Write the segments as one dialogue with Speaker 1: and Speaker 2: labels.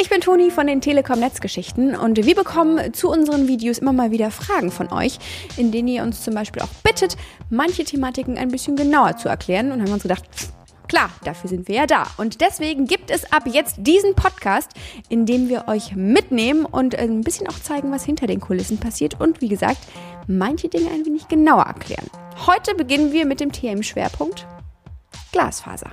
Speaker 1: Ich bin Toni von den Telekom Netzgeschichten und wir bekommen zu unseren Videos immer mal wieder Fragen von euch, in denen ihr uns zum Beispiel auch bittet, manche Thematiken ein bisschen genauer zu erklären und haben uns gedacht, Klar, dafür sind wir ja da. Und deswegen gibt es ab jetzt diesen Podcast, in dem wir euch mitnehmen und ein bisschen auch zeigen, was hinter den Kulissen passiert und wie gesagt, manche Dinge ein wenig genauer erklären. Heute beginnen wir mit dem TM-Schwerpunkt Glasfaser.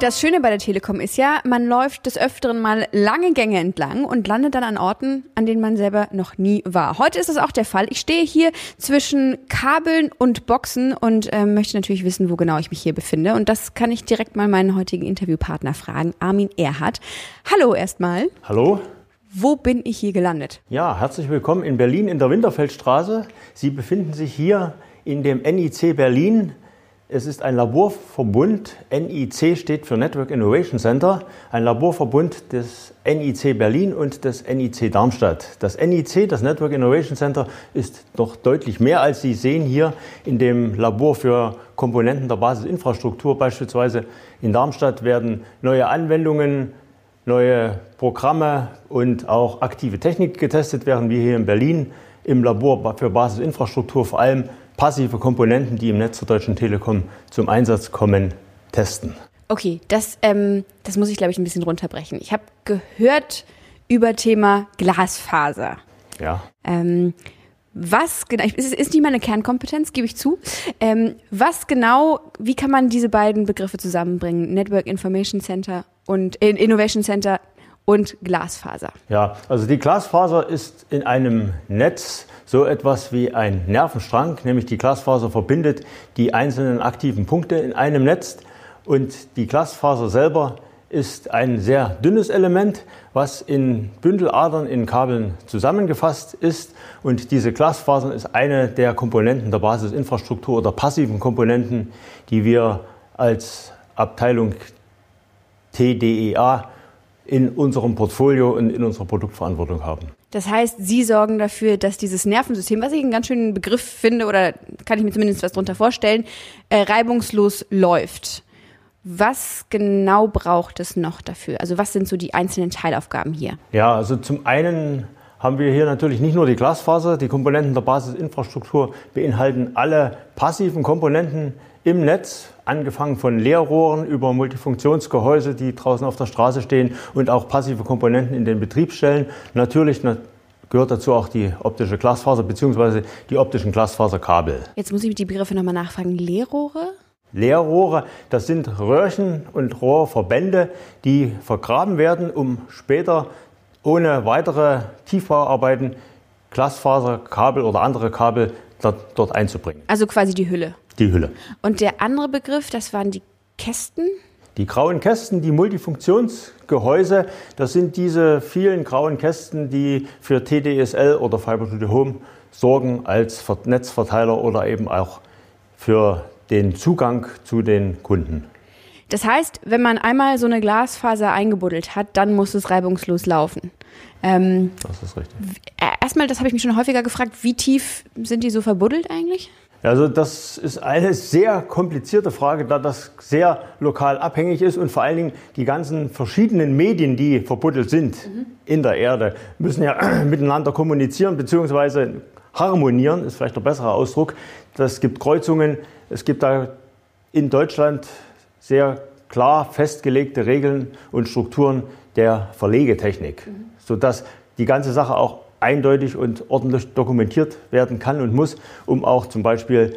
Speaker 1: Das Schöne bei der Telekom ist ja, man läuft des Öfteren mal lange Gänge entlang und landet dann an Orten, an denen man selber noch nie war. Heute ist das auch der Fall. Ich stehe hier zwischen Kabeln und Boxen und äh, möchte natürlich wissen, wo genau ich mich hier befinde. Und das kann ich direkt mal meinen heutigen Interviewpartner fragen, Armin Erhardt. Hallo erstmal.
Speaker 2: Hallo.
Speaker 1: Wo bin ich hier gelandet?
Speaker 2: Ja, herzlich willkommen in Berlin in der Winterfeldstraße. Sie befinden sich hier in dem NIC Berlin es ist ein Laborverbund, NIC steht für Network Innovation Center, ein Laborverbund des NIC Berlin und des NIC Darmstadt. Das NIC, das Network Innovation Center, ist doch deutlich mehr, als Sie sehen hier in dem Labor für Komponenten der Basisinfrastruktur. Beispielsweise in Darmstadt werden neue Anwendungen, neue Programme und auch aktive Technik getestet, während wir hier in Berlin im Labor für Basisinfrastruktur vor allem passive Komponenten, die im Netz der Deutschen Telekom zum Einsatz kommen, testen.
Speaker 1: Okay, das, ähm, das muss ich, glaube ich, ein bisschen runterbrechen. Ich habe gehört über Thema Glasfaser.
Speaker 2: Ja.
Speaker 1: Ähm, was genau, ist, ist nicht meine Kernkompetenz, gebe ich zu. Ähm, was genau, wie kann man diese beiden Begriffe zusammenbringen? Network Information Center und Innovation Center und Glasfaser.
Speaker 2: Ja, also die Glasfaser ist in einem Netz so etwas wie ein Nervenstrang, nämlich die Glasfaser verbindet die einzelnen aktiven Punkte in einem Netz und die Glasfaser selber ist ein sehr dünnes Element, was in Bündeladern in Kabeln zusammengefasst ist. Und diese Glasfaser ist eine der Komponenten der Basisinfrastruktur oder passiven Komponenten, die wir als Abteilung TDEA in unserem Portfolio und in unserer Produktverantwortung haben.
Speaker 1: Das heißt, Sie sorgen dafür, dass dieses Nervensystem, was ich einen ganz schönen Begriff finde, oder kann ich mir zumindest was darunter vorstellen, äh, reibungslos läuft. Was genau braucht es noch dafür? Also was sind so die einzelnen Teilaufgaben hier?
Speaker 2: Ja, also zum einen haben wir hier natürlich nicht nur die Glasfaser, die Komponenten der Basisinfrastruktur beinhalten alle passiven Komponenten im Netz, angefangen von Leerrohren über Multifunktionsgehäuse, die draußen auf der Straße stehen und auch passive Komponenten in den Betriebsstellen. Natürlich gehört dazu auch die optische Glasfaser bzw. die optischen Glasfaserkabel.
Speaker 1: Jetzt muss ich die Begriffe nochmal nachfragen. Leerrohre?
Speaker 2: Leerrohre, das sind Röhrchen und Rohrverbände, die vergraben werden, um später ohne weitere Tiefbauarbeiten Glasfaserkabel oder andere Kabel dort, dort einzubringen.
Speaker 1: Also quasi die Hülle.
Speaker 2: Die Hülle.
Speaker 1: Und der andere Begriff, das waren die Kästen?
Speaker 2: Die grauen Kästen, die Multifunktionsgehäuse, das sind diese vielen grauen Kästen, die für TDSL oder Fiber to the Home sorgen als Netzverteiler oder eben auch für den Zugang zu den Kunden.
Speaker 1: Das heißt, wenn man einmal so eine Glasfaser eingebuddelt hat, dann muss es reibungslos laufen.
Speaker 2: Ähm, das ist richtig.
Speaker 1: Erstmal, das habe ich mich schon häufiger gefragt, wie tief sind die so verbuddelt eigentlich?
Speaker 2: Also das ist eine sehr komplizierte Frage, da das sehr lokal abhängig ist und vor allen Dingen die ganzen verschiedenen Medien, die verbuddelt sind mhm. in der Erde, müssen ja miteinander kommunizieren bzw. harmonieren, ist vielleicht der bessere Ausdruck. Das gibt Kreuzungen, es gibt da in Deutschland sehr klar festgelegte Regeln und Strukturen der Verlegetechnik, mhm. sodass die ganze Sache auch eindeutig und ordentlich dokumentiert werden kann und muss, um auch zum Beispiel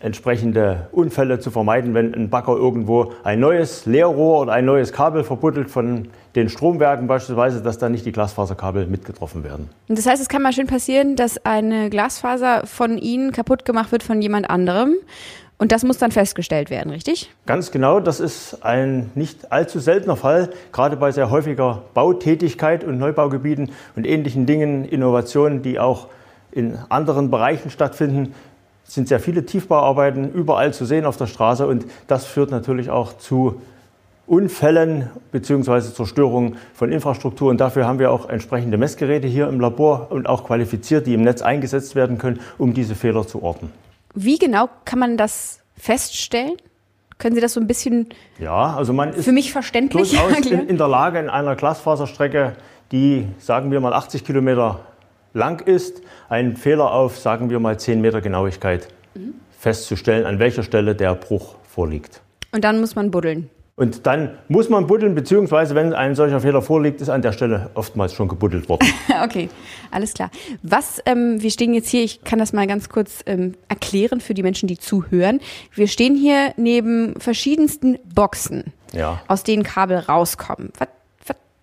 Speaker 2: entsprechende Unfälle zu vermeiden, wenn ein Bagger irgendwo ein neues Leerrohr oder ein neues Kabel verbuddelt von den Stromwerken beispielsweise, dass da nicht die Glasfaserkabel mitgetroffen werden.
Speaker 1: Das heißt, es kann mal schön passieren, dass eine Glasfaser von Ihnen kaputt gemacht wird von jemand anderem und das muss dann festgestellt werden, richtig?
Speaker 2: Ganz genau. Das ist ein nicht allzu seltener Fall, gerade bei sehr häufiger Bautätigkeit und Neubaugebieten und ähnlichen Dingen, Innovationen, die auch in anderen Bereichen stattfinden, sind sehr viele Tiefbauarbeiten überall zu sehen auf der Straße und das führt natürlich auch zu Unfällen bzw. Zerstörung von Infrastruktur. Und dafür haben wir auch entsprechende Messgeräte hier im Labor und auch qualifiziert, die im Netz eingesetzt werden können, um diese Fehler zu orten.
Speaker 1: Wie genau kann man das feststellen? Können Sie das so ein bisschen
Speaker 2: ja, also man ist
Speaker 1: für mich verständlich
Speaker 2: durchaus in, in der Lage, in einer Glasfaserstrecke, die, sagen wir mal, 80 Kilometer lang ist, einen Fehler auf, sagen wir mal, 10 Meter Genauigkeit mhm. festzustellen, an welcher Stelle der Bruch vorliegt.
Speaker 1: Und dann muss man buddeln.
Speaker 2: Und dann muss man buddeln, beziehungsweise wenn ein solcher Fehler vorliegt, ist an der Stelle oftmals schon gebuddelt worden.
Speaker 1: okay, alles klar. Was, ähm, wir stehen jetzt hier, ich kann das mal ganz kurz ähm, erklären für die Menschen, die zuhören. Wir stehen hier neben verschiedensten Boxen, ja. aus denen Kabel rauskommen. Was,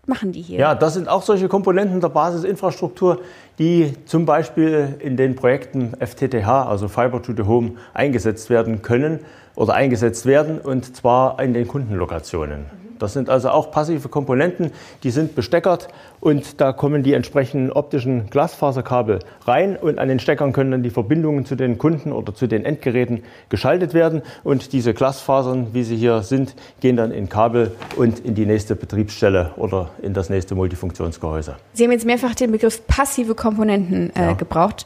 Speaker 1: machen die hier?
Speaker 2: Ja, das sind auch solche Komponenten der Basisinfrastruktur, die zum Beispiel in den Projekten FTTH, also Fiber to the Home, eingesetzt werden können oder eingesetzt werden und zwar in den Kundenlokationen. Das sind also auch passive Komponenten, die sind besteckert und da kommen die entsprechenden optischen Glasfaserkabel rein und an den Steckern können dann die Verbindungen zu den Kunden oder zu den Endgeräten geschaltet werden und diese Glasfasern, wie sie hier sind, gehen dann in Kabel und in die nächste Betriebsstelle oder in das nächste Multifunktionsgehäuse.
Speaker 1: Sie haben jetzt mehrfach den Begriff passive Komponenten äh, ja. gebraucht.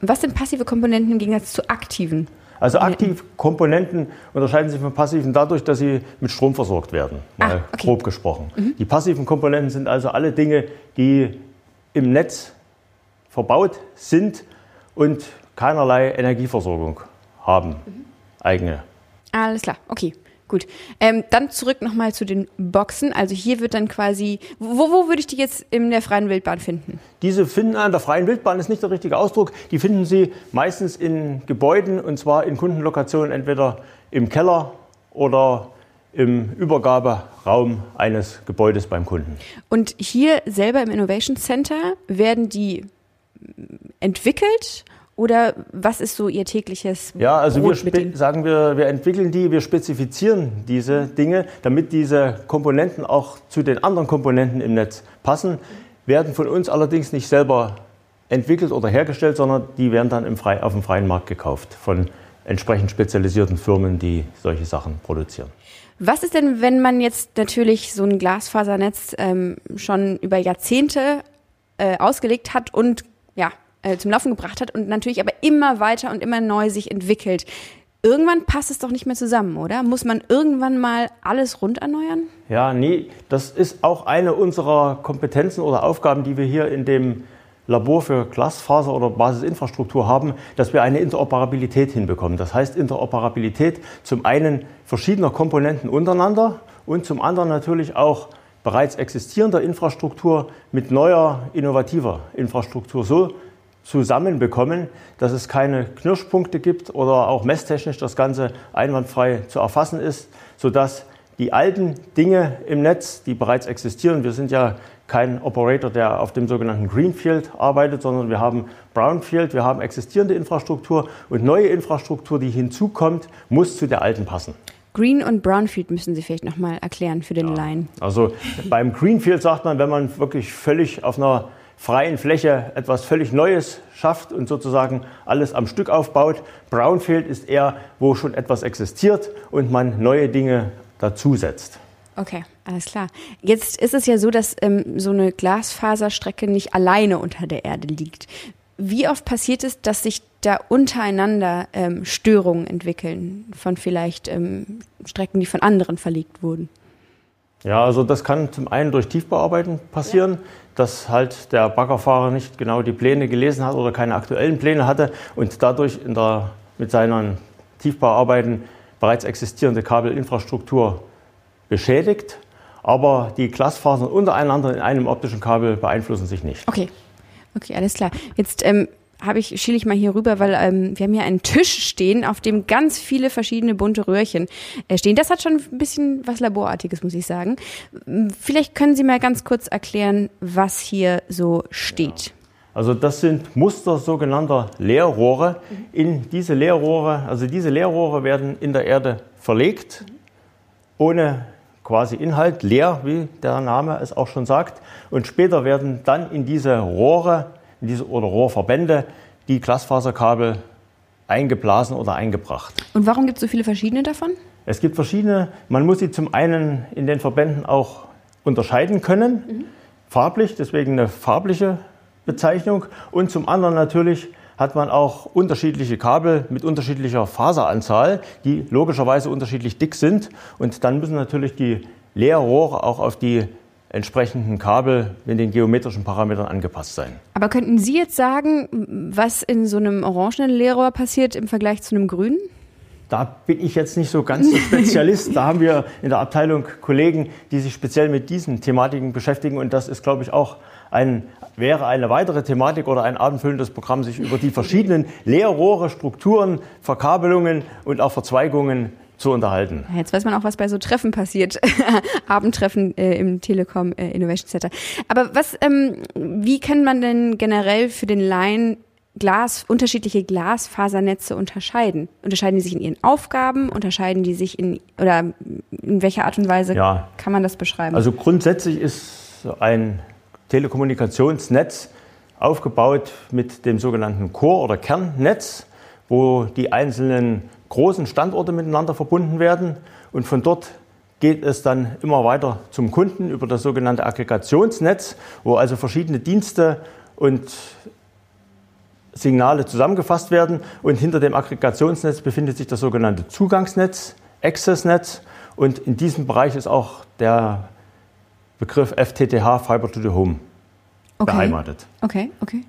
Speaker 1: Was sind passive Komponenten im Gegensatz zu aktiven?
Speaker 2: Also aktive Komponenten unterscheiden sich von passiven dadurch, dass sie mit Strom versorgt werden, ah, mal okay. grob gesprochen. Mhm. Die passiven Komponenten sind also alle Dinge, die im Netz verbaut sind und keinerlei Energieversorgung haben, mhm. eigene.
Speaker 1: Alles klar, okay. Gut. Ähm, dann zurück nochmal zu den Boxen. Also hier wird dann quasi, wo, wo würde ich die jetzt in der freien Wildbahn finden?
Speaker 2: Diese finden an der freien Wildbahn ist nicht der richtige Ausdruck. Die finden Sie meistens in Gebäuden und zwar in Kundenlokationen entweder im Keller oder im Übergaberaum eines Gebäudes beim Kunden.
Speaker 1: Und hier selber im Innovation Center werden die entwickelt oder was ist so Ihr tägliches
Speaker 2: Ja, also wir sagen wir, wir entwickeln die, wir spezifizieren diese Dinge, damit diese Komponenten auch zu den anderen Komponenten im Netz passen, werden von uns allerdings nicht selber entwickelt oder hergestellt, sondern die werden dann im Frei, auf dem freien Markt gekauft von entsprechend spezialisierten Firmen, die solche Sachen produzieren.
Speaker 1: Was ist denn, wenn man jetzt natürlich so ein Glasfasernetz ähm, schon über Jahrzehnte äh, ausgelegt hat und äh, zum Laufen gebracht hat und natürlich aber immer weiter und immer neu sich entwickelt. Irgendwann passt es doch nicht mehr zusammen, oder? Muss man irgendwann mal alles rund erneuern?
Speaker 2: Ja, nee, das ist auch eine unserer Kompetenzen oder Aufgaben, die wir hier in dem Labor für Glasfaser oder Basisinfrastruktur haben, dass wir eine Interoperabilität hinbekommen. Das heißt Interoperabilität zum einen verschiedener Komponenten untereinander und zum anderen natürlich auch bereits existierender Infrastruktur mit neuer, innovativer Infrastruktur so zusammenbekommen, dass es keine Knirschpunkte gibt oder auch messtechnisch das Ganze einwandfrei zu erfassen ist, sodass die alten Dinge im Netz, die bereits existieren, wir sind ja kein Operator, der auf dem sogenannten Greenfield arbeitet, sondern wir haben Brownfield, wir haben existierende Infrastruktur und neue Infrastruktur, die hinzukommt, muss zu der alten passen.
Speaker 1: Green und Brownfield müssen Sie vielleicht nochmal erklären für den ja. Laien.
Speaker 2: Also beim Greenfield sagt man, wenn man wirklich völlig auf einer freien Fläche etwas völlig Neues schafft und sozusagen alles am Stück aufbaut. Brownfield ist eher, wo schon etwas existiert und man neue Dinge dazusetzt.
Speaker 1: Okay, alles klar. Jetzt ist es ja so, dass ähm, so eine Glasfaserstrecke nicht alleine unter der Erde liegt. Wie oft passiert es, dass sich da untereinander ähm, Störungen entwickeln von vielleicht ähm, Strecken, die von anderen verlegt wurden?
Speaker 2: Ja, also das kann zum einen durch Tiefbauarbeiten passieren, ja. dass halt der Baggerfahrer nicht genau die Pläne gelesen hat oder keine aktuellen Pläne hatte und dadurch in der, mit seinen Tiefbauarbeiten bereits existierende Kabelinfrastruktur beschädigt. Aber die Glasfasern untereinander in einem optischen Kabel beeinflussen sich nicht.
Speaker 1: Okay, okay, alles klar. Jetzt ähm, habe ich, schiele ich mal hier rüber, weil ähm, wir haben hier einen Tisch stehen, auf dem ganz viele verschiedene bunte Röhrchen äh, stehen. Das hat schon ein bisschen was Laborartiges, muss ich sagen. Vielleicht können Sie mal ganz kurz erklären, was hier so steht. Ja.
Speaker 2: Also das sind Muster sogenannter Leerrohre. In diese Leerrohre, also diese Leerrohre werden in der Erde verlegt, ohne quasi Inhalt, leer, wie der Name es auch schon sagt. Und später werden dann in diese Rohre diese, oder Rohrverbände die Glasfaserkabel eingeblasen oder eingebracht.
Speaker 1: Und warum gibt es so viele verschiedene davon?
Speaker 2: Es gibt verschiedene. Man muss sie zum einen in den Verbänden auch unterscheiden können, mhm. farblich, deswegen eine farbliche Bezeichnung, und zum anderen natürlich hat man auch unterschiedliche Kabel mit unterschiedlicher Faseranzahl, die logischerweise unterschiedlich dick sind. Und dann müssen natürlich die Leerrohre auch auf die entsprechenden Kabel mit den geometrischen Parametern angepasst sein.
Speaker 1: Aber könnten Sie jetzt sagen, was in so einem orangenen Leerrohr passiert im Vergleich zu einem grünen?
Speaker 2: Da bin ich jetzt nicht so ganz der Spezialist. da haben wir in der Abteilung Kollegen, die sich speziell mit diesen Thematiken beschäftigen. Und das ist, glaube ich, auch ein, wäre eine weitere Thematik oder ein abendfüllendes Programm, sich über die verschiedenen Leerrohre, Strukturen, Verkabelungen und auch Verzweigungen zu unterhalten.
Speaker 1: Jetzt weiß man auch, was bei so Treffen passiert, Abendtreffen äh, im Telekom äh, Innovation Center. Aber was, ähm, wie kann man denn generell für den Laien Glas, unterschiedliche Glasfasernetze unterscheiden? Unterscheiden die sich in ihren Aufgaben? Unterscheiden die sich in, oder in welcher Art und Weise ja. kann man das beschreiben?
Speaker 2: Also grundsätzlich ist ein Telekommunikationsnetz aufgebaut mit dem sogenannten Core- oder Kernnetz, wo die einzelnen großen Standorte miteinander verbunden werden und von dort geht es dann immer weiter zum Kunden über das sogenannte Aggregationsnetz, wo also verschiedene Dienste und Signale zusammengefasst werden und hinter dem Aggregationsnetz befindet sich das sogenannte Zugangsnetz, Accessnetz und in diesem Bereich ist auch der Begriff FTTH Fiber to the Home okay. beheimatet.
Speaker 1: Okay, okay.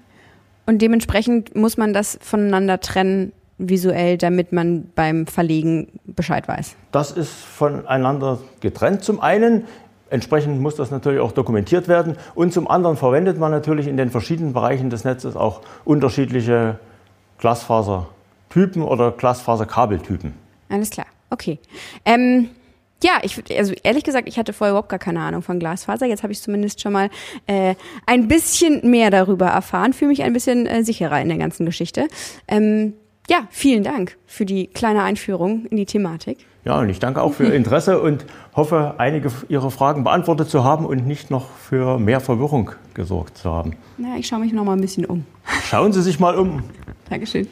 Speaker 1: Und dementsprechend muss man das voneinander trennen visuell, damit man beim Verlegen Bescheid weiß?
Speaker 2: Das ist voneinander getrennt zum einen. Entsprechend muss das natürlich auch dokumentiert werden. Und zum anderen verwendet man natürlich in den verschiedenen Bereichen des Netzes auch unterschiedliche Glasfasertypen oder Glasfaserkabeltypen.
Speaker 1: Alles klar, okay. Ähm, ja, ich also ehrlich gesagt, ich hatte vorher überhaupt gar keine Ahnung von Glasfaser. Jetzt habe ich zumindest schon mal äh, ein bisschen mehr darüber erfahren, fühle mich ein bisschen äh, sicherer in der ganzen Geschichte. Ähm, ja, vielen Dank für die kleine Einführung in die Thematik.
Speaker 2: Ja, und ich danke auch für Ihr Interesse und hoffe, einige Ihrer Fragen beantwortet zu haben und nicht noch für mehr Verwirrung gesorgt zu haben.
Speaker 1: Na, ich schaue mich noch mal ein bisschen um.
Speaker 2: Schauen Sie sich mal um.
Speaker 1: Dankeschön.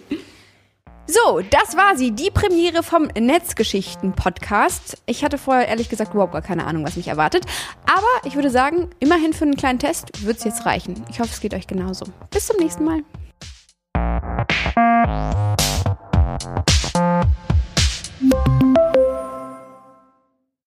Speaker 1: So, das war sie, die Premiere vom Netzgeschichten-Podcast. Ich hatte vorher ehrlich gesagt überhaupt gar keine Ahnung, was mich erwartet. Aber ich würde sagen, immerhin für einen kleinen Test wird es jetzt reichen. Ich hoffe, es geht euch genauso. Bis zum nächsten Mal. Thank you.